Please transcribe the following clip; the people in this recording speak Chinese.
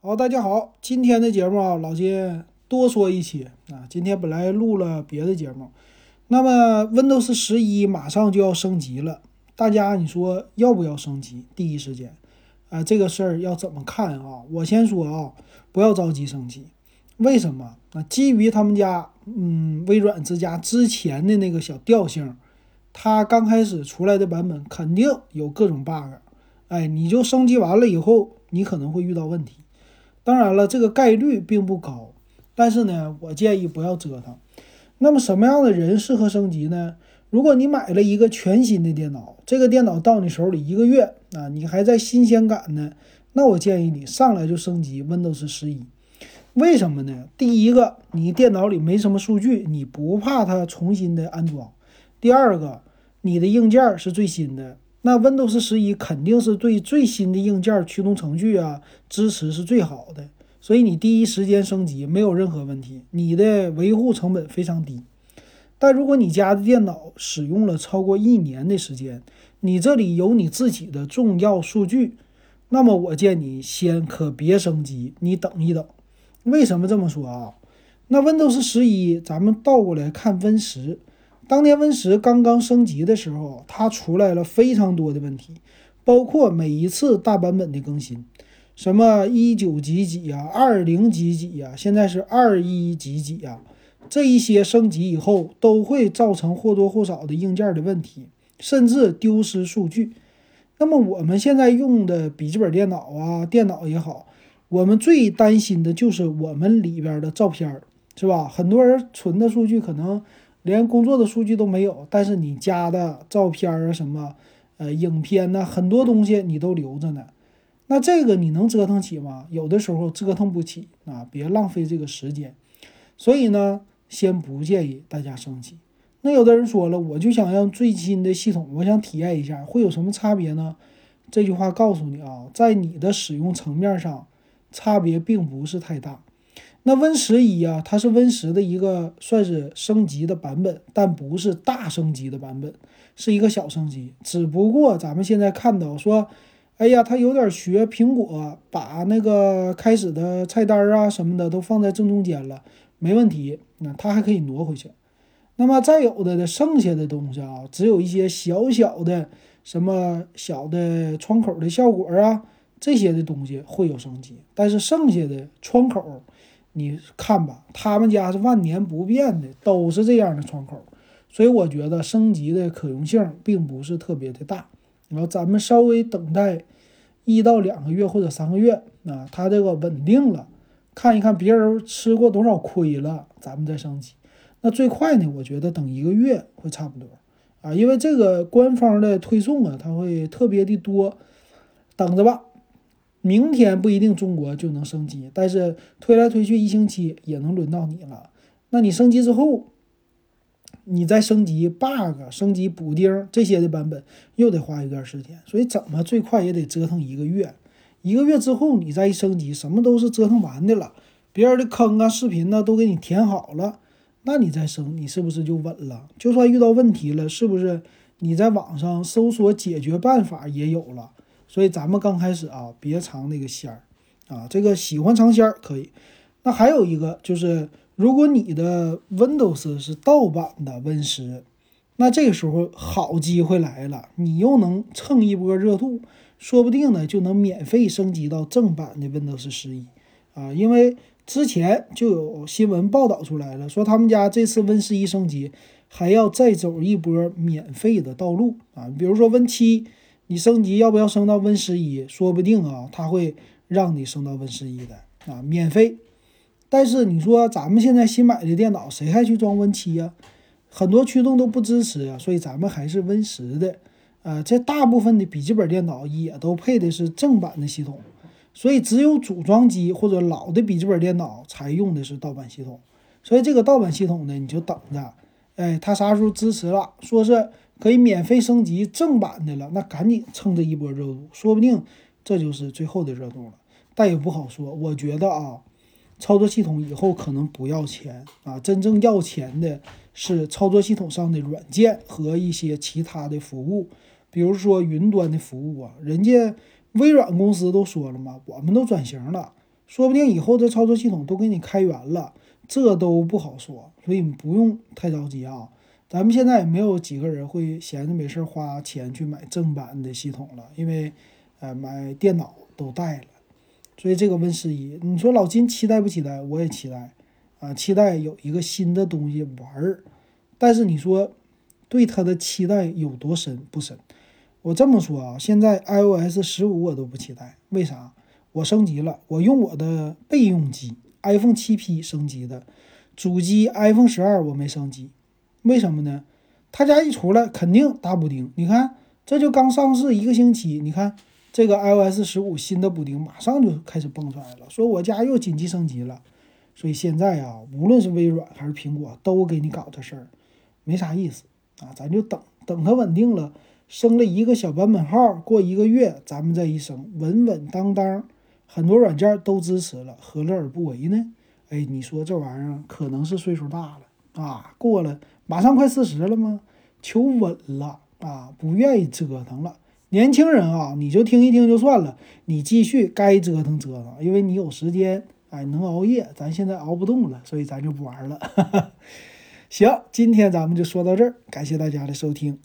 好，大家好，今天的节目啊，老金多说一期啊。今天本来录了别的节目，那么 Windows 十一马上就要升级了，大家你说要不要升级？第一时间，啊，这个事儿要怎么看啊？我先说啊，不要着急升级，为什么？啊，基于他们家，嗯，微软之家之前的那个小调性，它刚开始出来的版本肯定有各种 bug，哎，你就升级完了以后，你可能会遇到问题。当然了，这个概率并不高，但是呢，我建议不要折腾。那么什么样的人适合升级呢？如果你买了一个全新的电脑，这个电脑到你手里一个月啊，你还在新鲜感呢，那我建议你上来就升级 Windows 十一。为什么呢？第一个，你电脑里没什么数据，你不怕它重新的安装；第二个，你的硬件是最新的。那 Windows 十一肯定是对最新的硬件驱动程序啊支持是最好的，所以你第一时间升级没有任何问题，你的维护成本非常低。但如果你家的电脑使用了超过一年的时间，你这里有你自己的重要数据，那么我建议你先可别升级，你等一等。为什么这么说啊？那 Windows 十一，咱们倒过来看 Win 十。当年 Win 十刚刚升级的时候，它出来了非常多的问题，包括每一次大版本的更新，什么一九几几呀，二零几几呀，现在是二一几几呀，这一些升级以后都会造成或多或少的硬件的问题，甚至丢失数据。那么我们现在用的笔记本电脑啊，电脑也好，我们最担心的就是我们里边的照片，是吧？很多人存的数据可能。连工作的数据都没有，但是你加的照片啊什么，呃，影片呢，很多东西你都留着呢。那这个你能折腾起吗？有的时候折腾不起啊，别浪费这个时间。所以呢，先不建议大家升级。那有的人说了，我就想要最新的系统，我想体验一下，会有什么差别呢？这句话告诉你啊，在你的使用层面上，差别并不是太大。那 Win 十一啊，它是 Win 十的一个算是升级的版本，但不是大升级的版本，是一个小升级。只不过咱们现在看到说，哎呀，它有点学苹果，把那个开始的菜单啊什么的都放在正中间了，没问题。那它还可以挪回去。那么再有的的剩下的东西啊，只有一些小小的什么小的窗口的效果啊，这些的东西会有升级，但是剩下的窗口。你看吧，他们家是万年不变的，都是这样的窗口，所以我觉得升级的可用性并不是特别的大。然后咱们稍微等待一到两个月或者三个月啊，它这个稳定了，看一看别人吃过多少亏了，咱们再升级。那最快呢，我觉得等一个月会差不多啊，因为这个官方的推送啊，它会特别的多，等着吧。明天不一定中国就能升级，但是推来推去一星期也能轮到你了。那你升级之后，你再升级 bug、升级补丁这些的版本，又得花一段时间。所以怎么最快也得折腾一个月。一个月之后你再一升级，什么都是折腾完的了，别人的坑啊、视频呢都给你填好了，那你再升，你是不是就稳了？就算遇到问题了，是不是你在网上搜索解决办法也有了？所以咱们刚开始啊，别尝那个鲜儿啊。这个喜欢尝鲜儿可以。那还有一个就是，如果你的 Windows 是盗版的 Win 十，那这个时候好机会来了，你又能蹭一波热度，说不定呢就能免费升级到正版的 Windows 十一啊。因为之前就有新闻报道出来了，说他们家这次 Win 十一升级还要再走一波免费的道路啊，比如说 Win 七。你升级要不要升到 Win 十一？说不定啊，他会让你升到 Win 十一的啊，免费。但是你说咱们现在新买的电脑，谁还去装 Win 七呀？很多驱动都不支持啊，所以咱们还是 Win 十的。呃，这大部分的笔记本电脑也都配的是正版的系统，所以只有组装机或者老的笔记本电脑才用的是盗版系统。所以这个盗版系统呢，你就等着，哎，它啥时候支持了，说是。可以免费升级正版的了，那赶紧蹭这一波热度，说不定这就是最后的热度了。但也不好说，我觉得啊，操作系统以后可能不要钱啊，真正要钱的是操作系统上的软件和一些其他的服务，比如说云端的服务啊。人家微软公司都说了嘛，我们都转型了，说不定以后这操作系统都给你开源了，这都不好说，所以你不用太着急啊。咱们现在也没有几个人会闲着没事花钱去买正版的系统了，因为，呃，买电脑都带了，所以这个 Win 十一，你说老金期待不期待？我也期待，啊，期待有一个新的东西玩儿。但是你说对它的期待有多深不深？我这么说啊，现在 iOS 十五我都不期待，为啥？我升级了，我用我的备用机 iPhone 七 P 升级的，主机 iPhone 十二我没升级。为什么呢？他家一出来肯定大补丁。你看，这就刚上市一个星期，你看这个 iOS 十五新的补丁马上就开始蹦出来了，说我家又紧急升级了。所以现在啊，无论是微软还是苹果，都给你搞这事儿，没啥意思啊。咱就等等它稳定了，升了一个小版本号，过一个月咱们再一升，稳稳当当，很多软件都支持了，何乐而不为呢？哎，你说这玩意儿可能是岁数大了啊，过了。马上快四十了吗？求稳了啊，不愿意折腾了。年轻人啊，你就听一听就算了，你继续该折腾折腾，因为你有时间，哎，能熬夜。咱现在熬不动了，所以咱就不玩了。行，今天咱们就说到这儿，感谢大家的收听。